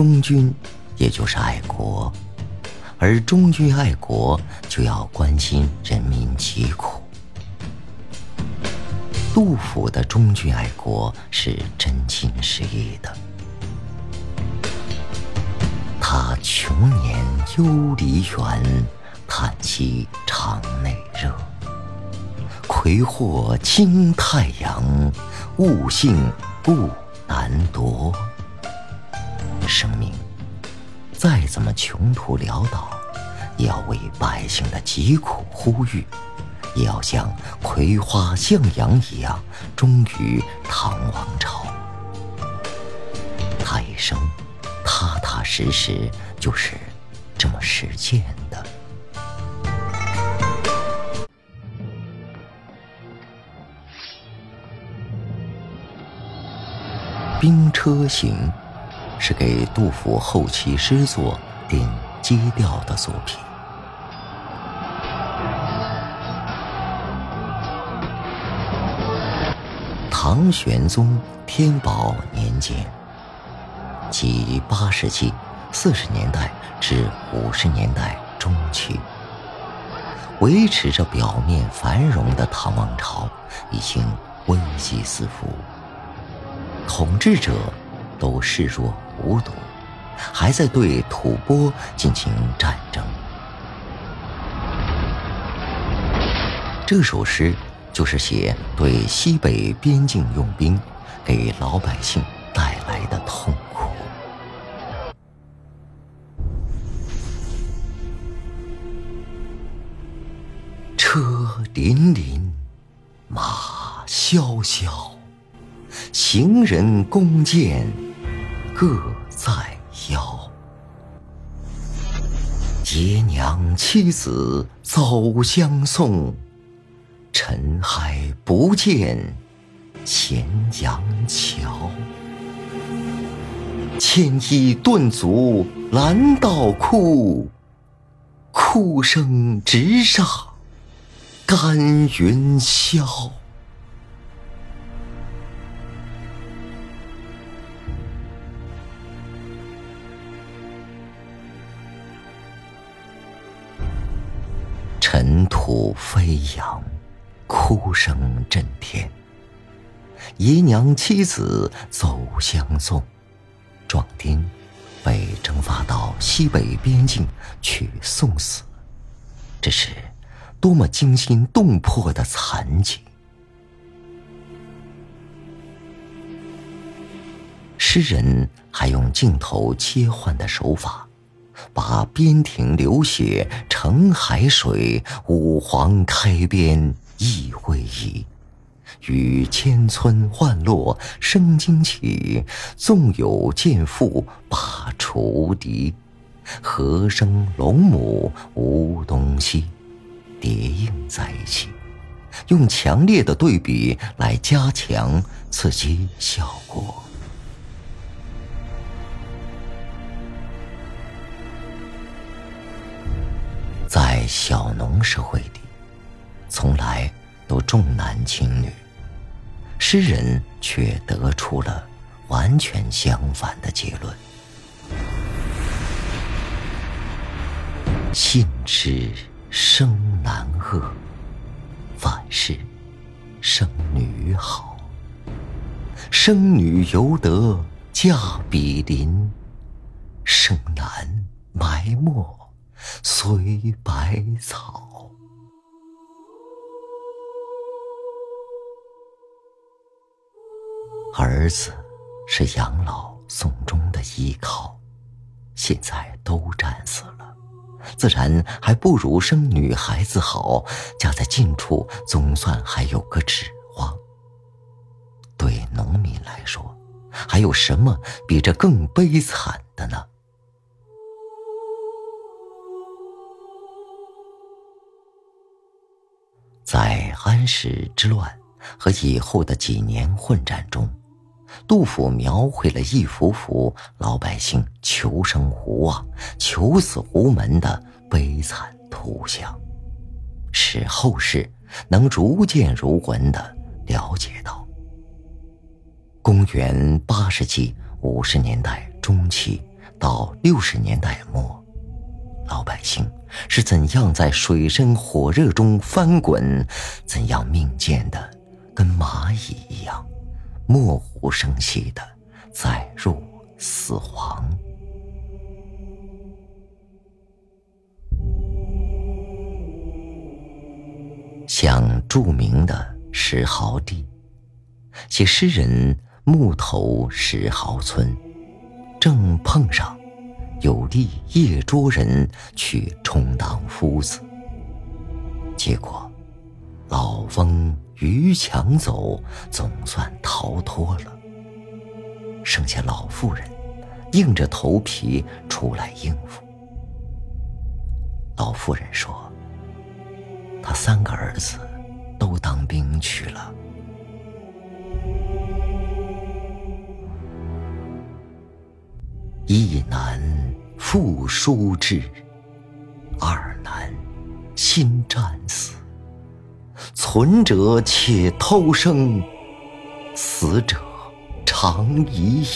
忠君，也就是爱国，而忠君爱国就要关心人民疾苦。杜甫的忠君爱国是真情实意的。他穷年忧离原，叹息肠内热。葵祸倾太阳，物性不难夺。生命再怎么穷途潦倒，也要为百姓的疾苦呼吁。也要像葵花向阳一样忠于唐王朝。他一生踏踏实实，就是这么实践的。《兵车行》是给杜甫后期诗作定基调的作品。唐玄宗天宝年间，即八世纪四十年代至五十年代中期，维持着表面繁荣的唐王朝已经危机四伏，统治者都视若无毒，还在对吐蕃进行战争。这首诗。就是写对西北边境用兵给老百姓带来的痛苦。车辚辚，马萧萧，行人弓箭各在腰。爷娘妻子走相送。尘埃不见咸阳桥，牵衣顿足拦道哭，哭声直上干云霄。飞扬。哭声震天，姨娘妻子走相送，壮丁被征发到西北边境去送死，这是多么惊心动魄的惨景！诗人还用镜头切换的手法，把边庭流血成海水，五皇开边。意未已，与千村万落生荆起，纵有剑妇把锄敌，何生龙母无东西，叠映在一起，用强烈的对比来加强刺激效果。小农社会里。从来都重男轻女，诗人却得出了完全相反的结论：信之生男恶，反是生女好。生女犹得嫁比邻，生男埋没随百草。儿子是养老送终的依靠，现在都战死了，自然还不如生女孩子好。家在近处，总算还有个指望。对农民来说，还有什么比这更悲惨的呢？在安史之乱和以后的几年混战中。杜甫描绘了一幅幅老百姓求生无望、求死无门的悲惨图像，使后世能如见如闻的了解到：公元八世纪五十年代中期到六十年代末，老百姓是怎样在水深火热中翻滚，怎样命贱的跟蚂蚁一样，默无声息的载入死亡。像著名的石壕地，写诗人木头石壕村，正碰上有吏夜捉人去充当夫子，结果老翁逾墙走，总算逃脱了，剩下老妇人硬着头皮出来应付。老妇人说。他三个儿子都当兵去了，一男复书至，二难新战死。存者且偷生，死者长已矣。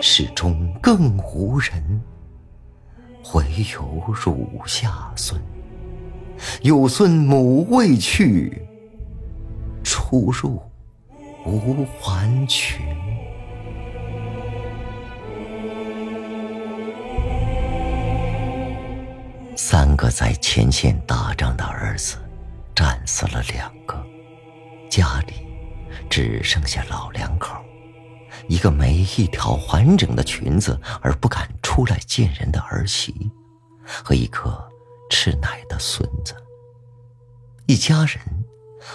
世中更无人，唯有乳下孙。有孙母未去，出入无还群。三个在前线打仗的儿子，战死了两个，家里只剩下老两口，一个没一条完整的裙子而不敢出来见人的儿媳，和一个。吃奶的孙子，一家人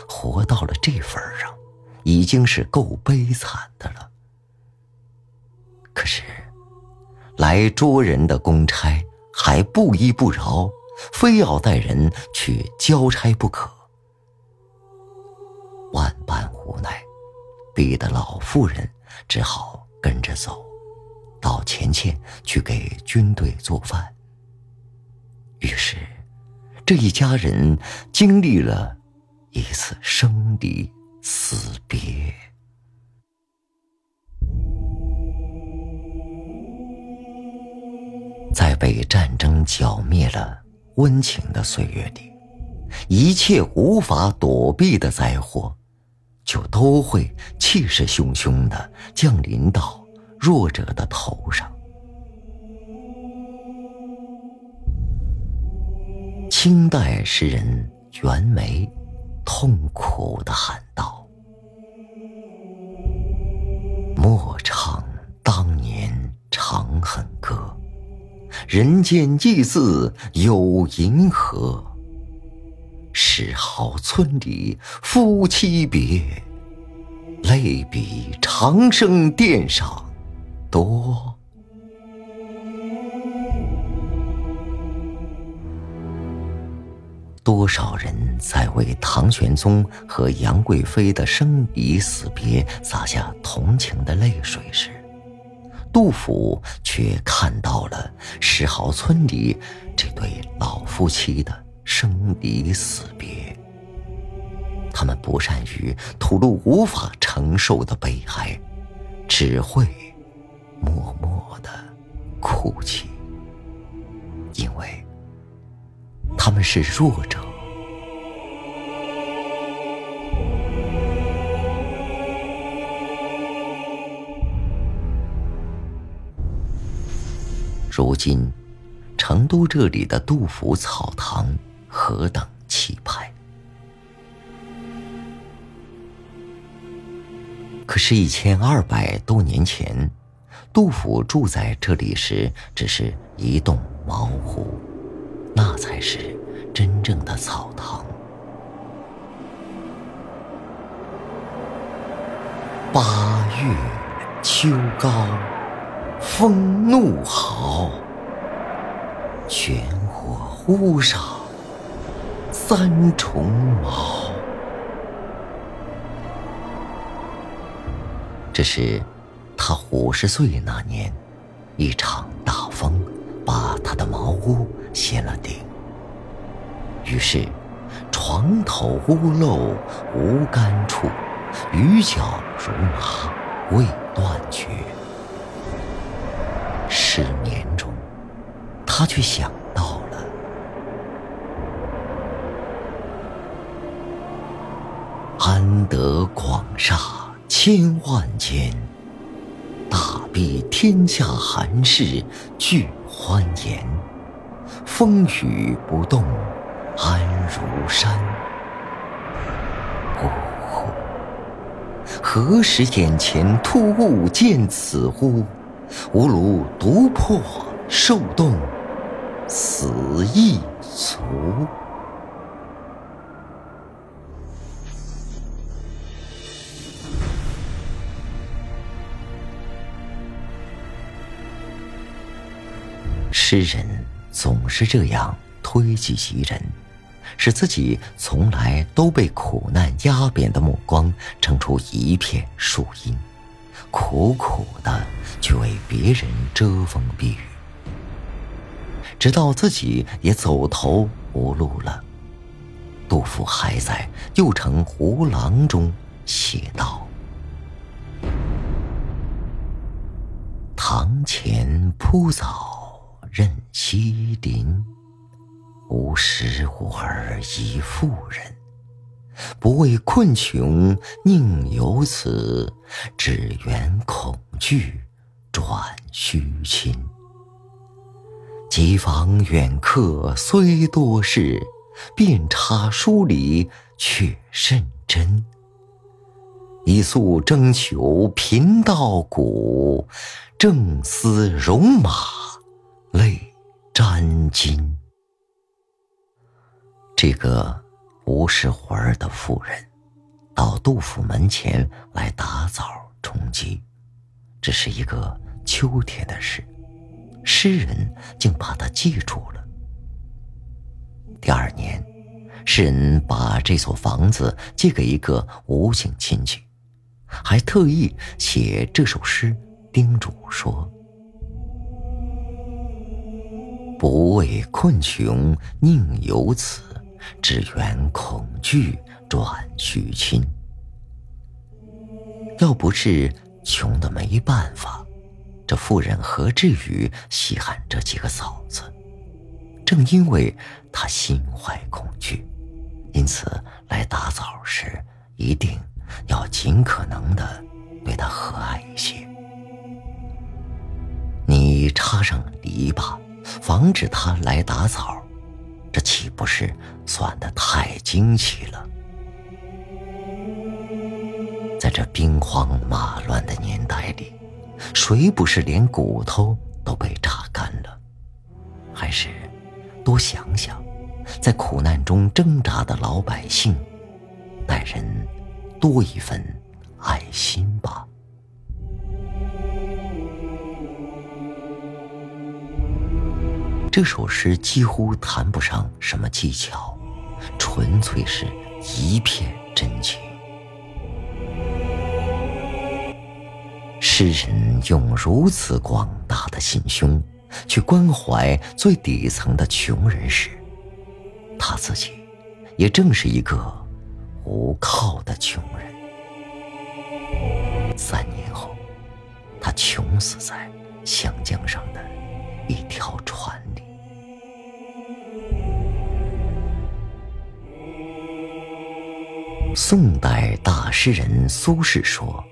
活到了这份上，已经是够悲惨的了。可是，来捉人的公差还不依不饶，非要带人去交差不可。万般无奈，逼得老妇人只好跟着走，到前线去给军队做饭。于是，这一家人经历了一次生离死别。在被战争剿灭了温情的岁月里，一切无法躲避的灾祸，就都会气势汹汹的降临到弱者的头上。清代诗人袁枚痛苦的喊道：“莫唱人间亦似有银河。石壕村里夫妻别，泪比长生殿上多。”多少人在为唐玄宗和杨贵妃的生离死别洒下同情的泪水时，杜甫却看到了石壕村里这对老夫妻的生离死别。他们不善于吐露无法承受的悲哀，只会默默的哭泣，因为。他们是弱者。如今，成都这里的杜甫草堂何等气派！可是，一千二百多年前，杜甫住在这里时，只是一栋茅屋。那才是真正的草堂。八月秋高风怒号，玄火屋上三重茅。这是他五十岁那年，一场大风。把他的茅屋掀了顶，于是床头屋漏无干处，雨脚如麻未断绝。他却想到了：安得广厦千万间，大庇天下寒士俱欢颜。风雨不动，安如山。呜呼！何时眼前突兀见此乎？吾庐独破受冻，死亦足。诗人总是这样推己及人，使自己从来都被苦难压扁的目光撑出一片树荫，苦苦的去为别人遮风避雨，直到自己也走投无路了。杜甫还在《右丞胡郎》中写道：“堂前铺藻。”任西林，无食无儿一妇人。不畏困穷宁有此，只缘恐惧转虚亲。急访远客虽多事，遍插书里却甚真。一宿征求贫道骨，正思戎马。泪沾襟。这个无事活儿的妇人，到杜甫门前来打枣充饥，这是一个秋天的事，诗人竟把它记住了。第二年，诗人把这所房子借给一个吴姓亲戚，还特意写这首诗叮嘱说。不畏困穷宁有此，只缘恐惧转虚亲。要不是穷的没办法，这妇人何至于稀罕这几个嫂子？正因为她心怀恐惧，因此来打枣时一定要尽可能的对她和蔼一些。你插上篱笆。防止他来打草，这岂不是算得太惊奇了？在这兵荒马乱的年代里，谁不是连骨头都被榨干了？还是多想想，在苦难中挣扎的老百姓，待人多一份爱心吧。这首诗几乎谈不上什么技巧，纯粹是一片真情。诗人用如此广大的心胸去关怀最底层的穷人时，他自己也正是一个无靠的穷人。三年后，他穷死在湘江上的一条船里。宋代大诗人苏轼说：“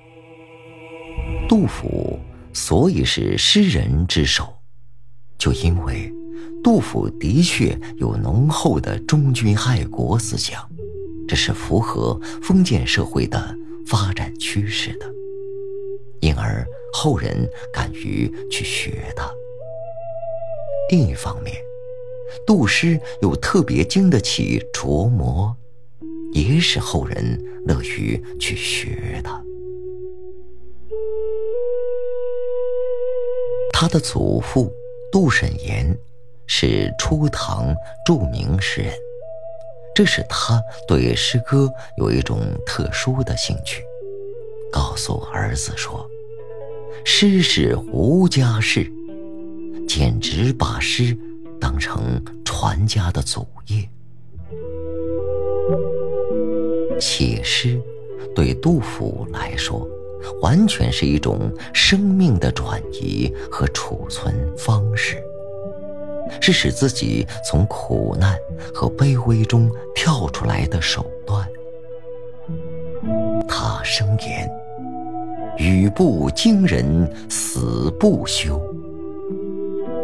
杜甫所以是诗人之首，就因为杜甫的确有浓厚的忠君爱国思想，这是符合封建社会的发展趋势的，因而后人敢于去学他。另一方面，杜诗又特别经得起琢磨。”也使后人乐于去学他。他的祖父杜审言是初唐著名诗人，这使他对诗歌有一种特殊的兴趣。告诉儿子说：“诗是无家事，简直把诗当成传家的祖业。”写诗，对杜甫来说，完全是一种生命的转移和储存方式。是使自己从苦难和卑微中跳出来的手段。他声言：“语不惊人死不休。”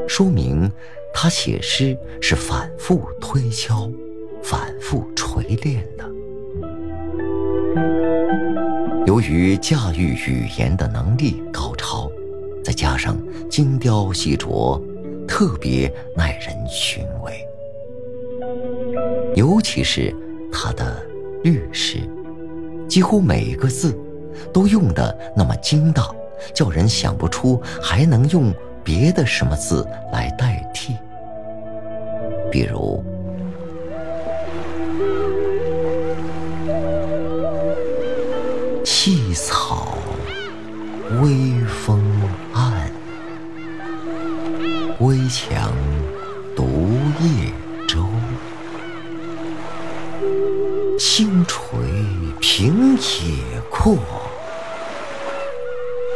说明他写诗是反复推敲、反复锤炼的。由于驾驭语言的能力高超，再加上精雕细琢，特别耐人寻味。尤其是他的律诗，几乎每个字都用得那么精当，叫人想不出还能用别的什么字来代替。比如。微风暗，危墙独夜舟。星垂平野阔，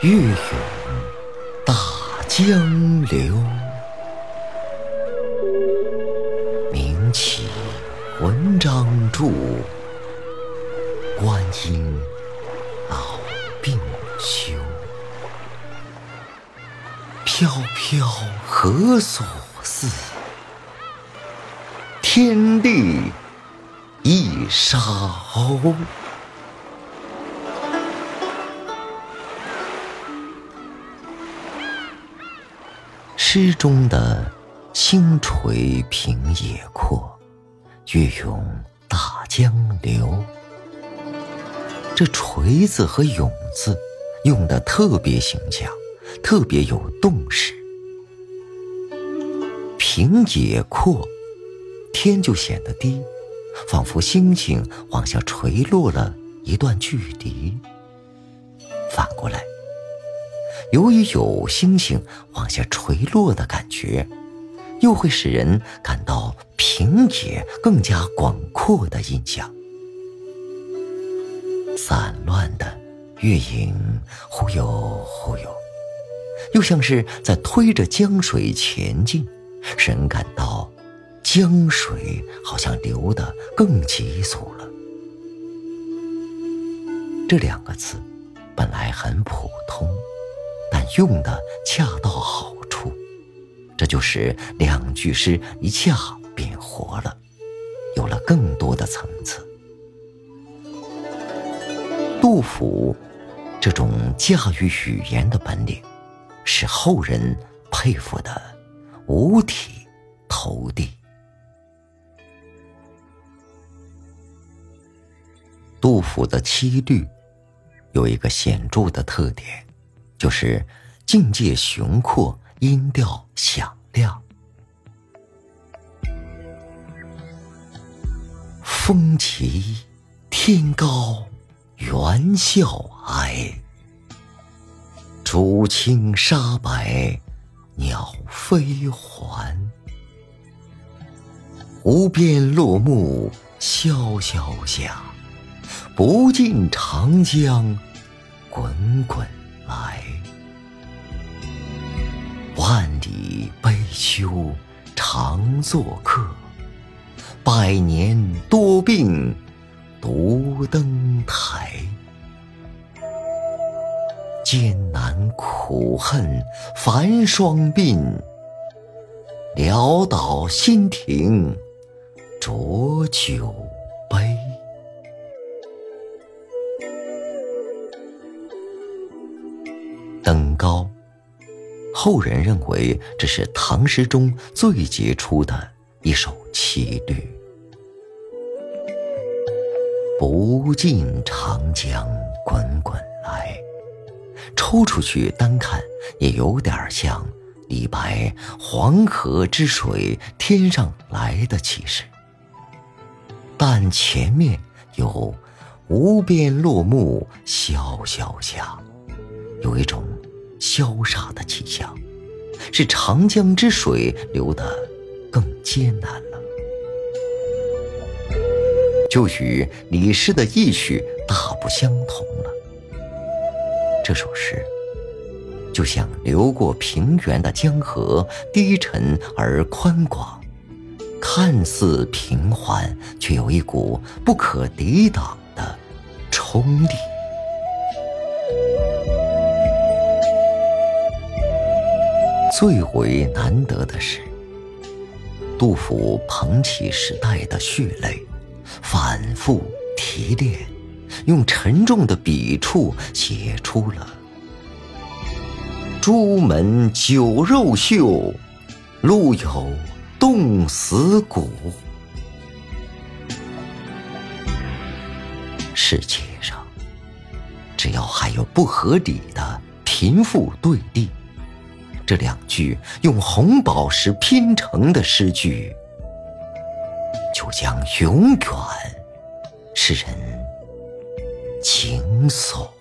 月涌大江流。名起文章著，观音。飘何所似？天地一沙鸥。诗中的星垂平野阔，月涌大江流。这“锤”字和“勇”字用的特别形象，特别有动势。平野阔，天就显得低，仿佛星星往下垂落了一段距离。反过来，由于有星星往下垂落的感觉，又会使人感到平野更加广阔的印象。散乱的月影忽悠忽悠，又像是在推着江水前进，使人感到江水好像流得更急速了。这两个字本来很普通，但用的恰到好处，这就使两句诗一下变活了，有了更多的层次。杜甫这种驾驭语言的本领，是后人佩服的五体投地。杜甫的七律有一个显著的特点，就是境界雄阔，音调响亮。风急天高。猿啸哀，竹青沙白，鸟飞还。无边落木萧萧下，不尽长江滚滚来。万里悲秋常作客，百年多病。独登台，艰难苦恨繁霜鬓，潦倒新停浊酒杯。登高，后人认为这是唐诗中最杰出的一首七律。不尽长江滚滚，抽出去单看，也有点像李白“黄河之水天上来的”气势。但前面有“无边落木萧萧下”，有一种萧杀的气象，是长江之水流得更艰难了。就与李诗的意趣大不相同了。这首诗就像流过平原的江河，低沉而宽广，看似平缓，却有一股不可抵挡的冲力。最为难得的是，杜甫捧起时代的血泪，反复提炼，用沉重的笔触写出了“朱门酒肉臭，路有冻死骨”。世界上，只要还有不合理的贫富对立。这两句用红宝石拼成的诗句，就将永远是人惊悚。